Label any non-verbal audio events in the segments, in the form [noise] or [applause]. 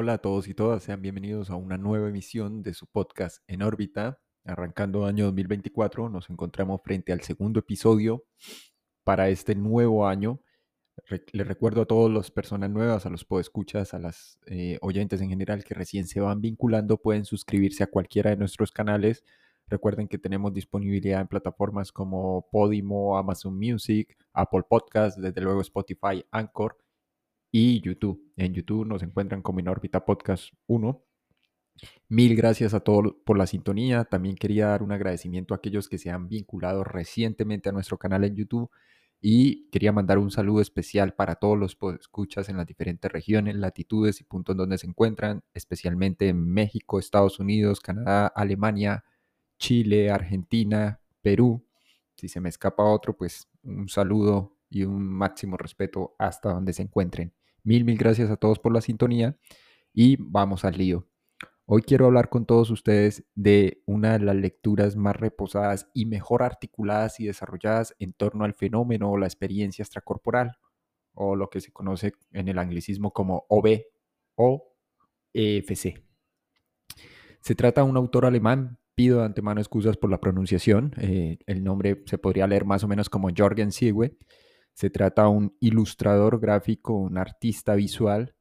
Hola a todos y todas, sean bienvenidos a una nueva emisión de su podcast En órbita. Arrancando año 2024, nos encontramos frente al segundo episodio para este nuevo año. les recuerdo a todas las personas nuevas, a los podescuchas, a las eh, oyentes en general que recién se van vinculando, pueden suscribirse a cualquiera de nuestros canales. Recuerden que tenemos disponibilidad en plataformas como Podimo, Amazon Music, Apple Podcasts, desde luego Spotify, Anchor y YouTube. En YouTube nos encuentran como en órbita podcast 1. Mil gracias a todos por la sintonía. También quería dar un agradecimiento a aquellos que se han vinculado recientemente a nuestro canal en YouTube. Y quería mandar un saludo especial para todos los escuchas en las diferentes regiones, latitudes y puntos donde se encuentran, especialmente en México, Estados Unidos, Canadá, Alemania, Chile, Argentina, Perú. Si se me escapa otro, pues un saludo y un máximo respeto hasta donde se encuentren. Mil, mil gracias a todos por la sintonía y vamos al lío. Hoy quiero hablar con todos ustedes de una de las lecturas más reposadas y mejor articuladas y desarrolladas en torno al fenómeno o la experiencia extracorporal, o lo que se conoce en el anglicismo como OB o EFC. Se trata de un autor alemán, pido de antemano excusas por la pronunciación, eh, el nombre se podría leer más o menos como Jorgen Sigue, se trata de un ilustrador gráfico, un artista visual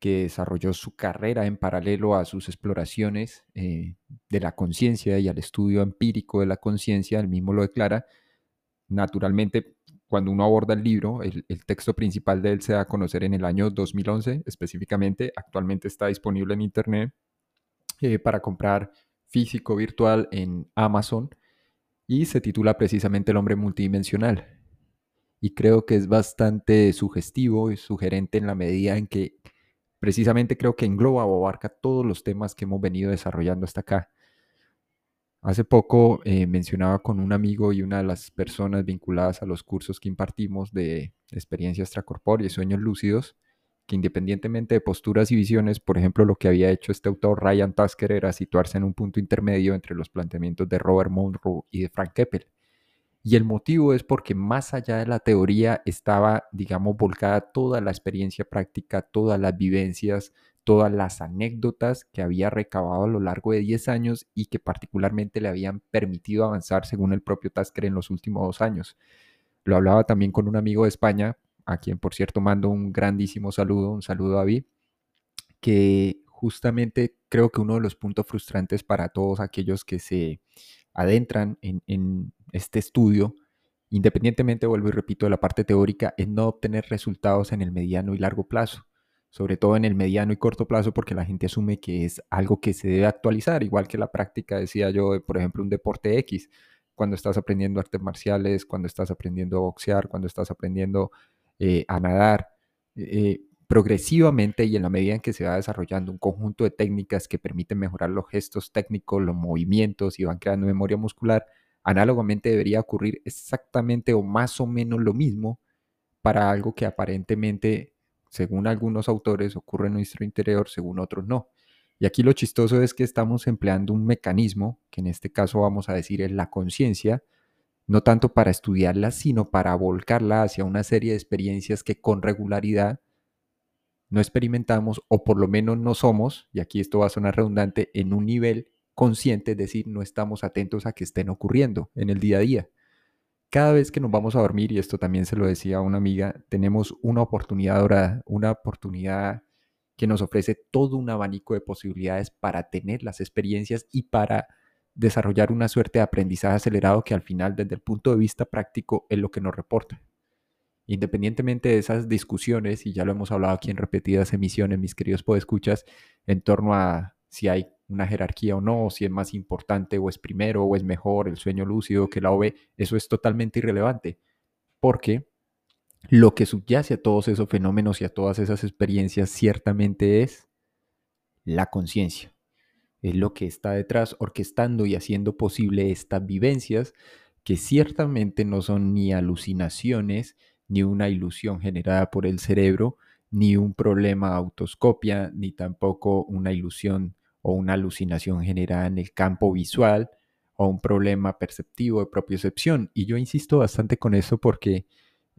que desarrolló su carrera en paralelo a sus exploraciones eh, de la conciencia y al estudio empírico de la conciencia, él mismo lo declara. Naturalmente, cuando uno aborda el libro, el, texto principal de él se da a conocer en el año 2011 específicamente, actualmente está disponible en Internet eh, para comprar físico virtual en Amazon y se titula precisamente El hombre multidimensional y creo que es bastante sugestivo y sugerente en la medida en que precisamente creo que engloba o abarca todos los temas que hemos venido desarrollando hasta acá. Hace poco eh, mencionaba con un amigo y una de las personas vinculadas a los cursos que impartimos de experiencia extracorpórea y sueños lúcidos, que independientemente de posturas y visiones, por ejemplo, lo que había hecho este autor Ryan Tasker era situarse en un punto intermedio entre los planteamientos de Robert Monroe y de Frank Keppel y el motivo es porque más allá de la teoría estaba, digamos, volcada toda la experiencia práctica, todas las vivencias, todas las anécdotas que había recabado a lo largo de 10 años y que particularmente le habían permitido avanzar según el propio Tasker en los últimos dos años. Lo hablaba también con un amigo de España, a quien por cierto mando un grandísimo saludo, un saludo a David, que justamente creo que uno de los puntos frustrantes para todos aquellos que se adentran en, este estudio, independientemente, vuelvo y repito, de la parte teórica, es no obtener resultados en el mediano y largo plazo, sobre todo en el mediano y corto plazo, porque la gente asume que es algo que se debe actualizar, igual que la práctica, decía yo, por ejemplo, un deporte X, cuando estás aprendiendo artes marciales, cuando estás aprendiendo a boxear, cuando estás aprendiendo eh, a nadar. Eh, progresivamente y en la medida en que se va desarrollando un conjunto de técnicas que permiten mejorar los gestos técnicos, los movimientos y van creando memoria muscular, análogamente debería ocurrir exactamente o más o menos lo mismo para algo que aparentemente, según algunos autores, ocurre en nuestro interior, según otros no. Y aquí lo chistoso es que estamos empleando un mecanismo, que en este caso vamos a decir es la conciencia, no tanto para estudiarla, sino para volcarla hacia una serie de experiencias que con regularidad no experimentamos o por lo menos no somos, y aquí esto va a sonar redundante, en un nivel consciente, es decir, no estamos atentos a que estén ocurriendo en el día a día. Cada vez que nos vamos a dormir, y esto también se lo decía a una amiga, tenemos una oportunidad dorada, una oportunidad que nos ofrece todo un abanico de posibilidades para tener las experiencias y para desarrollar una suerte de aprendizaje acelerado que al final, desde el punto de vista práctico, es lo que nos reporta. Independientemente de esas discusiones, y ya lo hemos hablado aquí en repetidas emisiones, mis queridos podescuchas, en torno a si hay una jerarquía o no, si es más importante o es primero o es mejor el sueño lúcido que la OV, eso es totalmente irrelevante, porque lo que subyace a todos esos fenómenos y a todas esas experiencias ciertamente es la conciencia. Es lo que está detrás orquestando y haciendo posible estas vivencias que ciertamente no son ni alucinaciones, ni una ilusión generada por el cerebro, ni un problema autoscopia, ni tampoco una ilusión o una alucinación generada en el campo visual o un problema perceptivo de propiocepción. Y yo insisto bastante con eso porque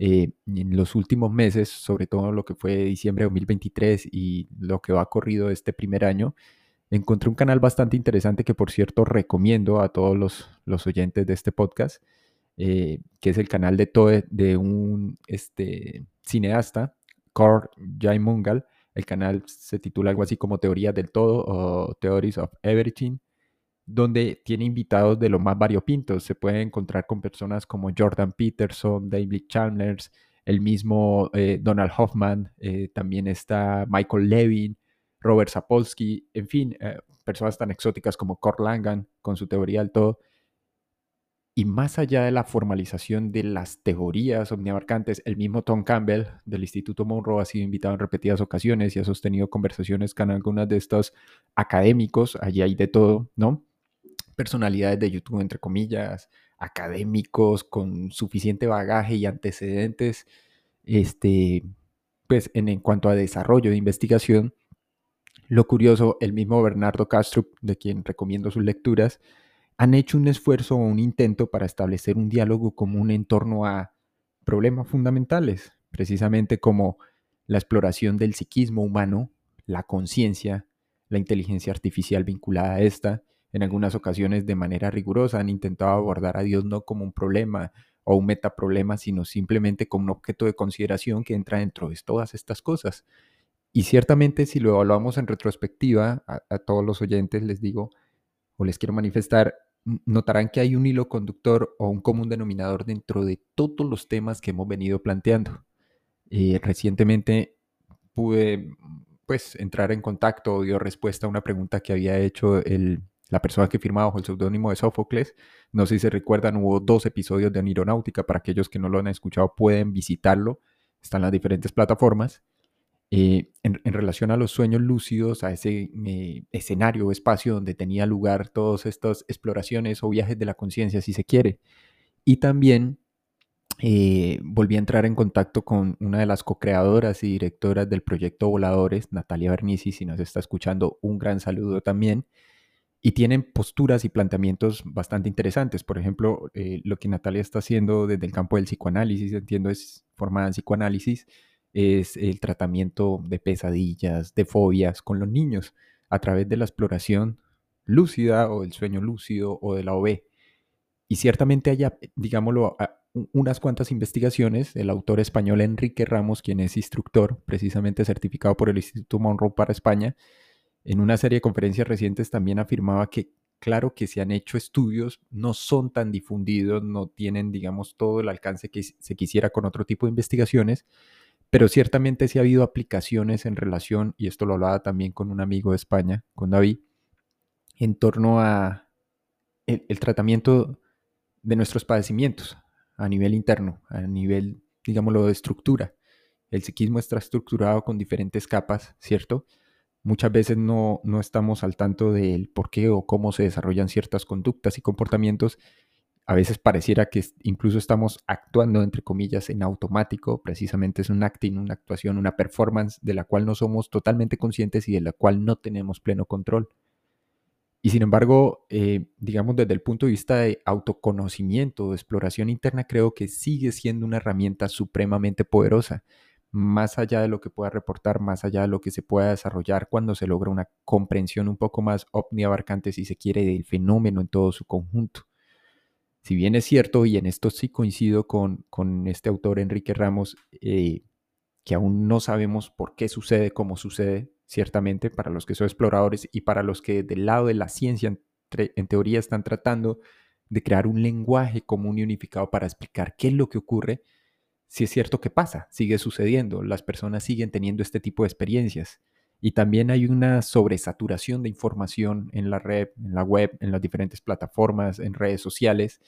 Eh, en los últimos meses, sobre todo lo que fue diciembre de 2023 y lo que va corrido este primer año, encontré un canal bastante interesante que por cierto recomiendo a todos los, los oyentes de este podcast, eh, que es el canal de, Toe, de un este, cineasta, Cord Jaimungal. El canal se titula algo así como Teoría del Todo o Theories of Everything, donde tiene invitados de los más variopintos. Se puede encontrar con personas como Jordan Peterson, David Chalmers, el mismo eh, Donald Hoffman, eh, también está Michael Levin, Robert Sapolsky, en fin, personas tan exóticas como Kurt Langan con su teoría del todo. Y más allá de la formalización de las teorías omniabarcantes, el mismo Tom Campbell del Instituto Monroe ha sido invitado en repetidas ocasiones y ha sostenido conversaciones con algunos de estos académicos, allí hay de todo, ¿no? Personalidades de YouTube, entre comillas, académicos con suficiente bagaje y antecedentes, este, pues en, en cuanto a desarrollo de investigación, lo curioso, el mismo Bernardo Castro, de quien recomiendo sus lecturas, han hecho un esfuerzo o un intento para establecer un diálogo común en torno a problemas fundamentales, precisamente como la exploración del psiquismo humano, la conciencia, la inteligencia artificial vinculada a esta. En algunas ocasiones, de manera rigurosa, han intentado abordar a Dios no como un problema o un metaproblema, sino simplemente como un objeto de consideración que entra dentro de todas estas cosas. Y ciertamente si lo evaluamos en retrospectiva, a, todos los oyentes les digo o les quiero manifestar, notarán que hay un hilo conductor o un común denominador dentro de todos los temas que hemos venido planteando. Eh, recientemente pude pues entrar en contacto o dio respuesta a una pregunta que había hecho el, la persona que firmaba bajo el seudónimo de Sófocles. No sé si se recuerdan, hubo dos episodios de Anironáutica. Para aquellos que no lo han escuchado, pueden visitarlo. Están las diferentes plataformas. Eh, en, relación a los sueños lúcidos, a ese eh, escenario o espacio donde tenía lugar todas estas exploraciones o viajes de la conciencia, si se quiere. Y también eh, volví a entrar en contacto con una de las co-creadoras y directoras del proyecto Voladores, Natalia Bernici, si nos está escuchando, un gran saludo también. Y tienen posturas y planteamientos bastante interesantes. Por ejemplo, lo que Natalia está haciendo desde el campo del psicoanálisis, entiendo, es formada en psicoanálisis, es el tratamiento de pesadillas, de fobias con los niños a través de la exploración lúcida o del sueño lúcido o de la OB. Y ciertamente hay, digámoslo, unas cuantas investigaciones. El autor español Enrique Ramos, quien es instructor, precisamente certificado por el Instituto Monroe para España, en una serie de conferencias recientes también afirmaba que, claro que se han hecho estudios, no son tan difundidos, no tienen, digamos, todo el alcance que se quisiera con otro tipo de investigaciones, pero ciertamente sí ha habido aplicaciones en relación, y esto lo hablaba también con un amigo de España, con David, en torno a el, tratamiento de nuestros padecimientos a nivel interno, a nivel, digámoslo, de estructura. El psiquismo está estructurado con diferentes capas, ¿cierto? Muchas veces no, no estamos al tanto del por qué o cómo se desarrollan ciertas conductas y comportamientos a veces pareciera que incluso estamos actuando, entre comillas, en automático, precisamente es un acting, una actuación, una performance de la cual no somos totalmente conscientes y de la cual no tenemos pleno control. Y sin embargo, eh, digamos desde el punto de vista de autoconocimiento, de exploración interna, creo que sigue siendo una herramienta supremamente poderosa, más allá de lo que pueda reportar, más allá de lo que se pueda desarrollar cuando se logra una comprensión un poco más omniabarcante, si se quiere, del fenómeno en todo su conjunto. Si bien es cierto, y en esto sí coincido con, este autor Enrique Ramos, eh, que aún no sabemos por qué sucede como sucede, ciertamente, para los que son exploradores y para los que del lado de la ciencia, en, teoría, están tratando de crear un lenguaje común y unificado para explicar qué es lo que ocurre, si es cierto que pasa, sigue sucediendo, las personas siguen teniendo este tipo de experiencias. Y también hay una sobresaturación de información en la red, en la web, en las diferentes plataformas, en redes sociales.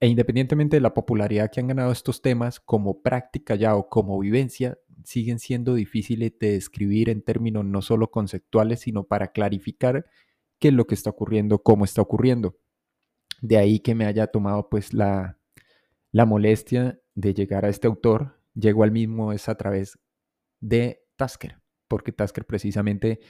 E independientemente de la popularidad que han ganado estos temas, como práctica ya o como vivencia, siguen siendo difíciles de describir en términos no solo conceptuales, sino para clarificar qué es lo que está ocurriendo, cómo está ocurriendo. De ahí que me haya tomado pues la, la molestia de llegar a este autor. Llego al mismo es a través de Tasker porque Tasker precisamente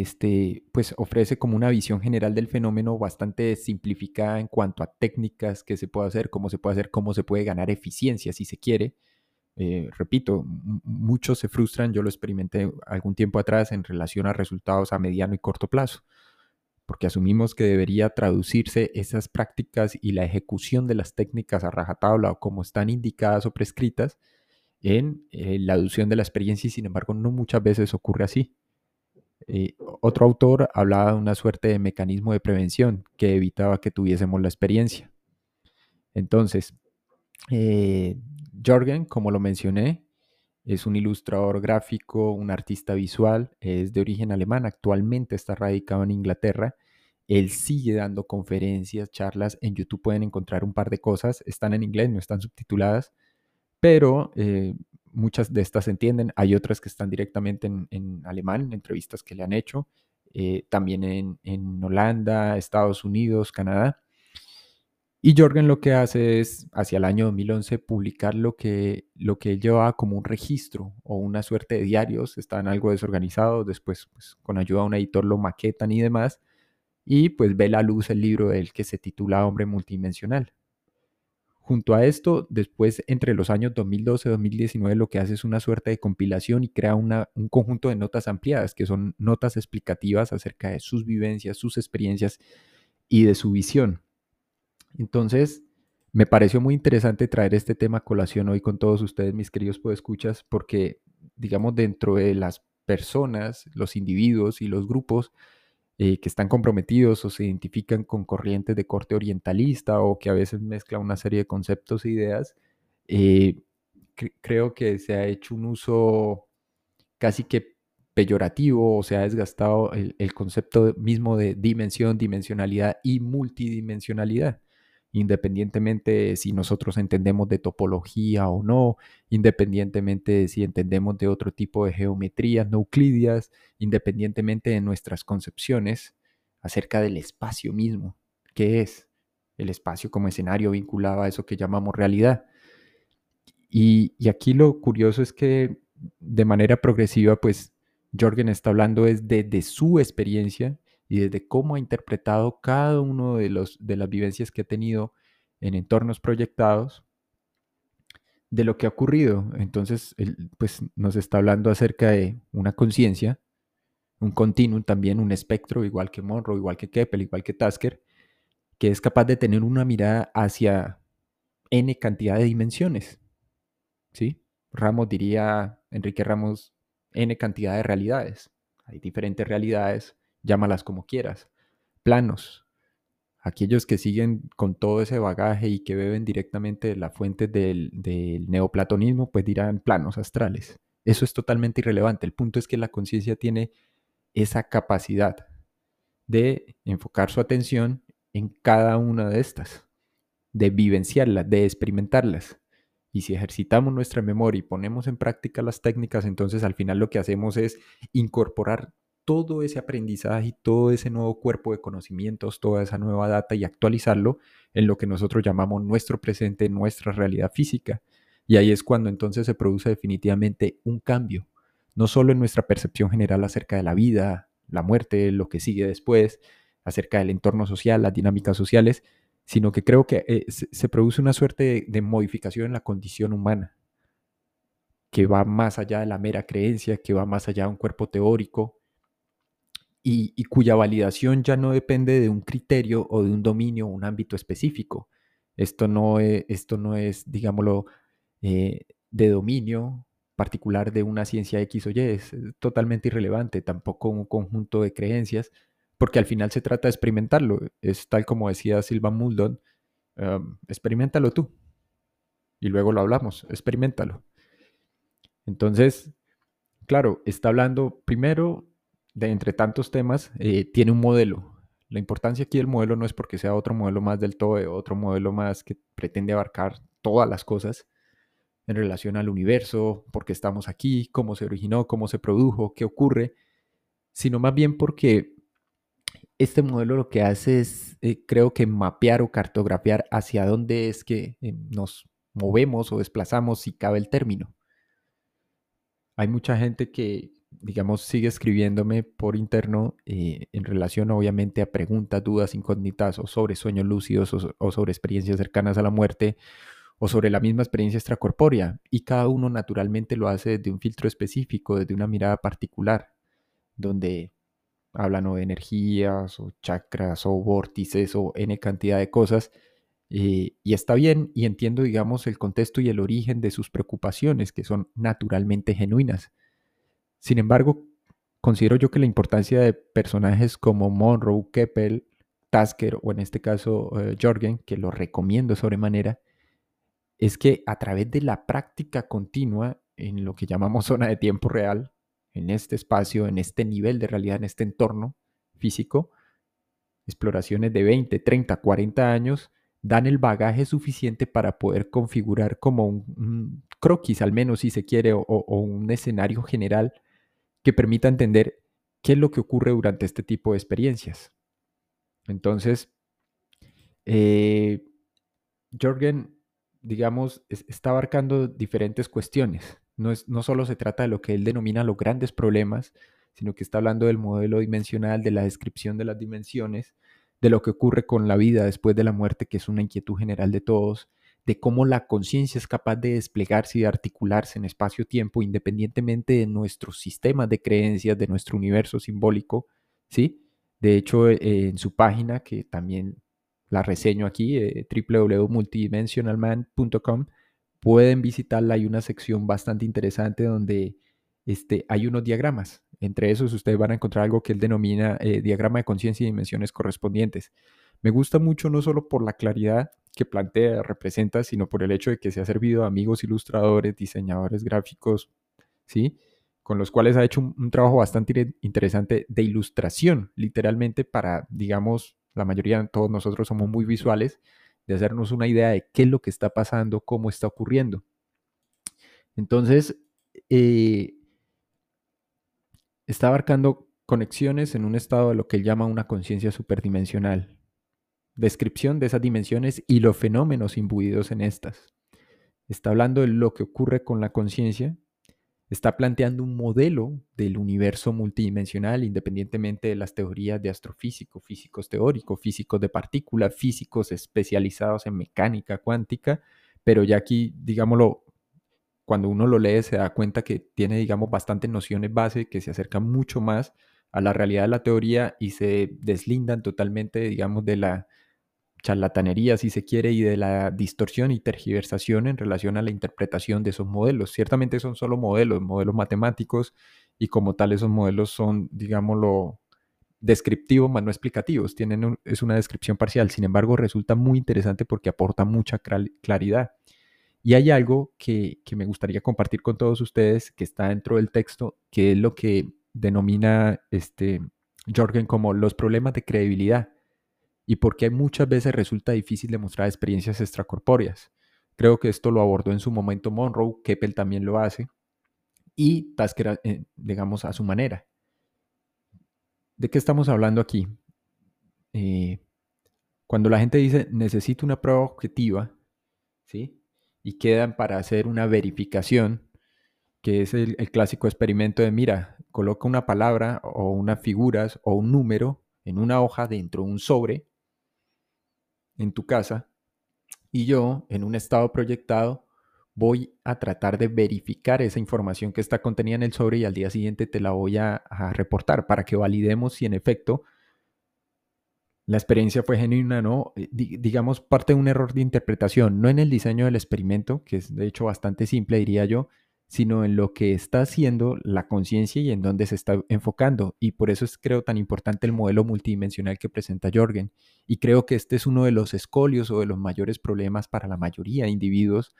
este, pues ofrece como una visión general del fenómeno bastante simplificada en cuanto a técnicas que se puede hacer, cómo se puede hacer, cómo se puede ganar eficiencia si se quiere. Eh, repito, muchos se frustran, yo lo experimenté algún tiempo atrás en relación a resultados a mediano y corto plazo, porque asumimos que debería traducirse esas prácticas y la ejecución de las técnicas a rajatabla o como están indicadas o prescritas en eh, la aducción de la experiencia y sin embargo no muchas veces ocurre así. Eh, otro autor hablaba de una suerte de mecanismo de prevención que evitaba que tuviésemos la experiencia. Entonces, eh, Jorgen, como lo mencioné, es un ilustrador gráfico, un artista visual, es de origen alemán, actualmente está radicado en Inglaterra. Él sigue dando conferencias, charlas, en YouTube pueden encontrar un par de cosas, están en inglés, no están subtituladas, pero eh, muchas de estas se entienden, hay otras que están directamente en, alemán, entrevistas que le han hecho, eh, también en, Holanda, Estados Unidos, Canadá. Y Jorgen lo que hace es, hacia el año 2011, publicar lo que, lo que él llevaba como un registro o una suerte de diarios, están algo desorganizados, después pues, con ayuda de un editor lo maquetan y demás, y pues ve la luz el libro del que se titula Hombre Multidimensional. Junto a esto, después entre los años 2012 y 2019 lo que hace es una suerte de compilación y crea un conjunto de notas ampliadas, que son notas explicativas acerca de sus vivencias, sus experiencias y de su visión. Entonces, me pareció muy interesante traer este tema a colación hoy con todos ustedes, mis queridos podescuchas, porque, digamos, dentro de las personas, los individuos y los grupos, eh, que están comprometidos o se identifican con corrientes de corte orientalista o que a veces mezcla una serie de conceptos e ideas, eh, creo que se ha hecho un uso casi que peyorativo o se ha desgastado el concepto mismo de dimensión, dimensionalidad y multidimensionalidad independientemente si nosotros entendemos de topología o no, independientemente de si entendemos de otro tipo de geometrías no euclidias, independientemente de nuestras concepciones acerca del espacio mismo, que es el espacio como escenario vinculado a eso que llamamos realidad. Y, y aquí lo curioso es que de manera progresiva, pues Jorgen está hablando desde de su experiencia y desde cómo ha interpretado cada uno de, los, de las vivencias que ha tenido en entornos proyectados de lo que ha ocurrido. Entonces, pues nos está hablando acerca de una conciencia, un continuum también, un espectro, igual que Monroe, igual que Keppel, igual que Tasker, que es capaz de tener una mirada hacia n cantidad de dimensiones. ¿Sí? Ramos diría, Enrique Ramos, n cantidad de realidades. Hay diferentes realidades llámalas como quieras, planos. Aquellos que siguen con todo ese bagaje y que beben directamente de la fuente del, neoplatonismo, pues dirán planos astrales. Eso es totalmente irrelevante. El punto es que la conciencia tiene esa capacidad de enfocar su atención en cada una de estas, de vivenciarlas, de experimentarlas. Y si ejercitamos nuestra memoria y ponemos en práctica las técnicas, entonces al final lo que hacemos es incorporar todo ese aprendizaje y todo ese nuevo cuerpo de conocimientos, toda esa nueva data y actualizarlo en lo que nosotros llamamos nuestro presente, nuestra realidad física. Y ahí es cuando entonces se produce definitivamente un cambio, no solo en nuestra percepción general acerca de la vida, la muerte, lo que sigue después, acerca del entorno social, las dinámicas sociales, sino que creo que eh, se, produce una suerte de modificación en la condición humana, que va más allá de la mera creencia, que va más allá de un cuerpo teórico, y, cuya validación ya no depende de un criterio o de un dominio o un ámbito específico. Esto no es, esto no es digámoslo, eh, de dominio particular de una ciencia X o Y, es totalmente irrelevante, tampoco un conjunto de creencias, porque al final se trata de experimentarlo. Es tal como decía Silva Muldon, experimentalo tú. Y luego lo hablamos, experimentalo. Entonces, claro, está hablando primero de entre tantos temas, eh, tiene un modelo. La importancia aquí del modelo no es porque sea otro modelo más del todo, otro modelo más que pretende abarcar todas las cosas en relación al universo, por qué estamos aquí, cómo se originó, cómo se produjo, qué ocurre, sino más bien porque este modelo lo que hace es, eh, creo que mapear o cartografiar hacia dónde es que eh, nos movemos o desplazamos, si cabe el término. Hay mucha gente que digamos, sigue escribiéndome por interno eh, en relación obviamente a preguntas, dudas, incógnitas o sobre sueños lúcidos o, sobre experiencias cercanas a la muerte o sobre la misma experiencia extracorpórea. Y cada uno naturalmente lo hace desde un filtro específico, desde una mirada particular, donde hablan o de energías o chakras o vórtices o n cantidad de cosas. Eh, y está bien y entiendo, digamos, el contexto y el origen de sus preocupaciones, que son naturalmente genuinas. Sin embargo, considero yo que la importancia de personajes como Monroe, Keppel, Tasker o en este caso eh, Jorgen, que lo recomiendo sobremanera, es que a través de la práctica continua en lo que llamamos [laughs] zona de tiempo real, en este espacio, en este nivel de realidad, en este entorno físico, exploraciones de 20, 30, 40 años, dan el bagaje suficiente para poder configurar como un, croquis, al menos si se quiere, o un escenario general que permita entender qué es lo que ocurre durante este tipo de experiencias. Entonces, eh, Jorgen, digamos, está abarcando diferentes cuestiones. No, es, no solo se trata de lo que él denomina los grandes problemas, sino que está hablando del modelo dimensional, de la descripción de las dimensiones, de lo que ocurre con la vida después de la muerte, que es una inquietud general de todos, de cómo la conciencia es capaz de desplegarse y de articularse en espacio-tiempo independientemente de nuestros sistemas de creencias, de nuestro universo simbólico, ¿sí? De hecho, eh, en su página, que también la reseño aquí, eh, www.multidimensionalman.com, pueden visitarla, hay una sección bastante interesante donde este, hay unos diagramas. Entre esos ustedes van a encontrar algo que él denomina eh, diagrama de conciencia y dimensiones correspondientes. Me gusta mucho no solo por la claridad que plantea, representa, sino por el hecho de que se ha servido a amigos ilustradores, diseñadores gráficos, ¿sí? Con los cuales ha hecho un, trabajo bastante interesante de ilustración, literalmente para, digamos, la mayoría, todos nosotros somos muy visuales, de hacernos una idea de qué es lo que está pasando, cómo está ocurriendo. Entonces, eh, está abarcando conexiones en un estado de lo que él llama una conciencia superdimensional, descripción de esas dimensiones y los fenómenos imbuidos en estas. Está hablando de lo que ocurre con la conciencia, está planteando un modelo del universo multidimensional independientemente de las teorías de astrofísico, físicos teóricos, físicos de partículas, físicos especializados en mecánica cuántica, pero ya aquí, digámoslo, cuando uno lo lee se da cuenta que tiene, digamos, bastantes nociones base que se acercan mucho más a la realidad de la teoría y se deslindan totalmente, digamos, de la charlatanería, si se quiere, y de la distorsión y tergiversación en relación a la interpretación de esos modelos. Ciertamente son solo modelos, modelos matemáticos, y como tal esos modelos son, digámoslo, descriptivos, más no explicativos. Tienen es una descripción parcial, sin embargo, resulta muy interesante porque aporta mucha claridad. Y hay algo que, que me gustaría compartir con todos ustedes que está dentro del texto, que es lo que denomina este Jorgen como los problemas de credibilidad y por qué muchas veces resulta difícil demostrar experiencias extracorpóreas. Creo que esto lo abordó en su momento Monroe, Keppel también lo hace, y Tasker, eh, digamos, a su manera. ¿De qué estamos hablando aquí? Eh, cuando la gente dice necesito una prueba objetiva, ¿sí? Y quedan para hacer una verificación, que es el, clásico experimento de, mira, coloca una palabra o unas figuras o un número en una hoja dentro de un sobre en tu casa y yo, en un estado proyectado, voy a tratar de verificar esa información que está contenida en el sobre y al día siguiente te la voy a, reportar para que validemos si en efecto la experiencia fue genuina no. Eh, digamos, parte de un error de interpretación, no en el diseño del experimento, que es de hecho bastante simple, diría yo, sino en lo que está haciendo la conciencia y en dónde se está enfocando. Y por eso es, creo, tan importante el modelo multidimensional que presenta Jorgen. Y creo que este es uno de los escolios o de los mayores problemas para la mayoría de individuos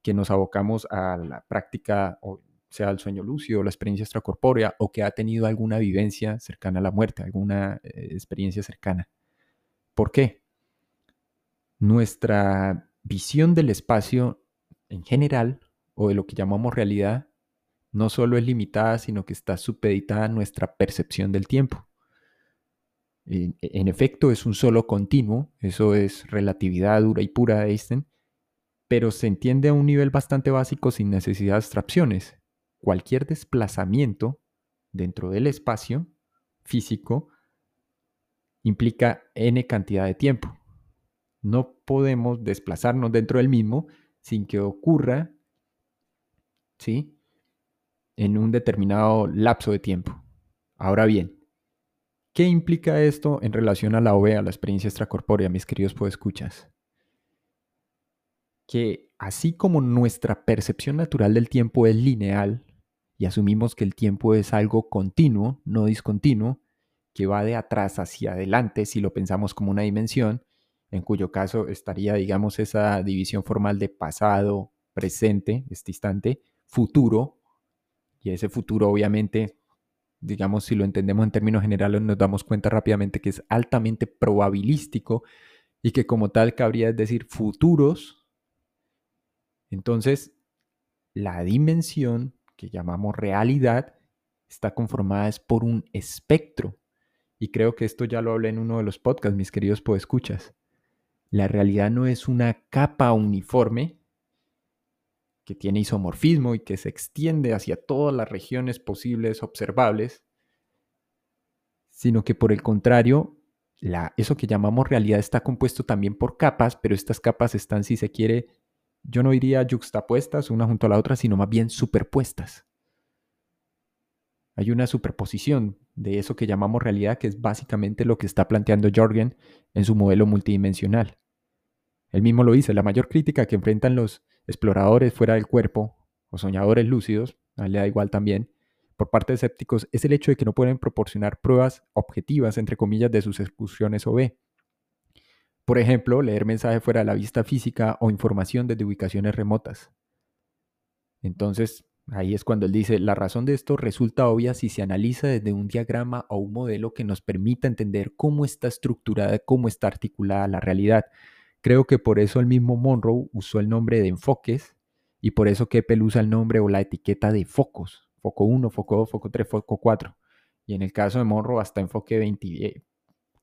que nos abocamos a la práctica, o sea, al sueño lúcido, la experiencia extracorpórea, o que ha tenido alguna vivencia cercana a la muerte, alguna eh, experiencia cercana. ¿Por qué? Nuestra visión del espacio en general o de lo que llamamos realidad no solo es limitada, sino que está supeditada a nuestra percepción del tiempo. En, efecto, es un solo continuo, eso es relatividad dura y pura de Einstein, pero se entiende a un nivel bastante básico sin necesidad de abstracciones. Cualquier desplazamiento dentro del espacio físico implica n cantidad de tiempo. No podemos desplazarnos dentro del mismo sin que ocurra, ¿sí? En un determinado lapso de tiempo. Ahora bien, ¿qué implica esto en relación a la OVE, a la experiencia extracorpórea, mis queridos podescuchas? Que así como nuestra percepción natural del tiempo es lineal y asumimos que el tiempo es algo continuo, no discontinuo, que va de atrás hacia adelante si lo pensamos como una dimensión, en cuyo caso estaría, digamos, esa división formal de pasado, presente, este instante, futuro, y ese futuro obviamente, digamos, si lo entendemos en términos generales, nos damos cuenta rápidamente que es altamente probabilístico y que como tal cabría decir futuros. Entonces, la dimensión que llamamos realidad está conformada es por un espectro y creo que esto ya lo hablé en uno de los podcasts, mis queridos podescuchas. La realidad no es una capa uniforme que tiene isomorfismo y que se extiende hacia todas las regiones posibles observables, sino que por el contrario, eso que llamamos realidad está compuesto también por capas, pero estas capas están, si se quiere, yo no diría juxtapuestas una junto a la otra, sino más bien superpuestas. Hay una superposición de eso que llamamos realidad, que es básicamente lo que está planteando Jorgen en su modelo multidimensional. Él mismo lo dice, la mayor crítica que enfrentan los exploradores fuera del cuerpo o soñadores lúcidos, a le da igual también, por parte de escépticos, es el hecho de que no pueden proporcionar pruebas objetivas, entre comillas, de sus excursiones OB. Por ejemplo, leer mensajes fuera de la vista física o información desde ubicaciones remotas. Entonces, Ahí es cuando él dice, la razón de esto resulta obvia si se analiza desde un diagrama o un modelo que nos permita entender cómo está estructurada, cómo está articulada la realidad. Creo que por eso el mismo Monroe usó el nombre de enfoques y por eso Keppel usa el nombre o la etiqueta de focos. Foco 1, foco 2, foco 3, foco 4. Y en el caso de Monroe hasta enfoque 20,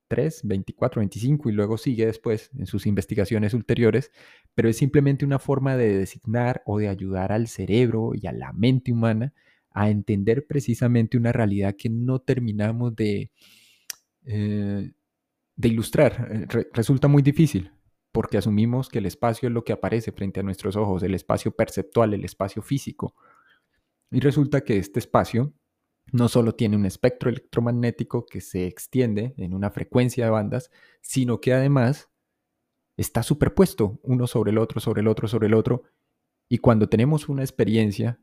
3, 24, 25 y luego sigue después en sus investigaciones ulteriores, pero es simplemente una forma de designar o de ayudar al cerebro y a la mente humana a entender precisamente una realidad que no terminamos de, eh, ilustrar. Eh, resulta muy difícil porque asumimos que el espacio es lo que aparece frente a nuestros ojos, el espacio perceptual, el espacio físico. Y resulta que este espacio no solo tiene un espectro electromagnético que se extiende en una frecuencia de bandas, sino que además está superpuesto uno sobre el otro, sobre el otro, sobre el otro. Y cuando tenemos una experiencia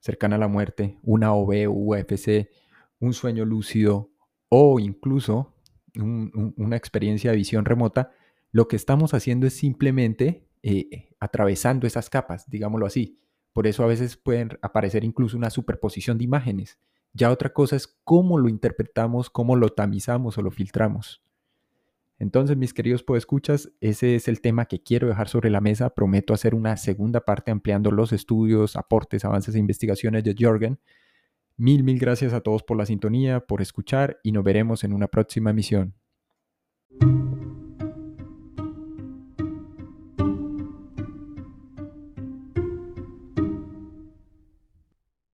cercana a la muerte, una OB, UFC, un sueño lúcido o incluso una experiencia de visión remota, lo que estamos haciendo es simplemente eh, atravesando esas capas, digámoslo así. Por eso a veces pueden aparecer incluso una superposición de imágenes ya otra cosa es cómo lo interpretamos, cómo lo tamizamos o lo filtramos. Entonces, mis queridos podescuchas, ese es el tema que quiero dejar sobre la mesa. Prometo hacer una segunda parte ampliando los estudios, aportes, avances e investigaciones de Jorgen. Mil, mil gracias a todos por la sintonía, por escuchar y nos veremos en una próxima emisión.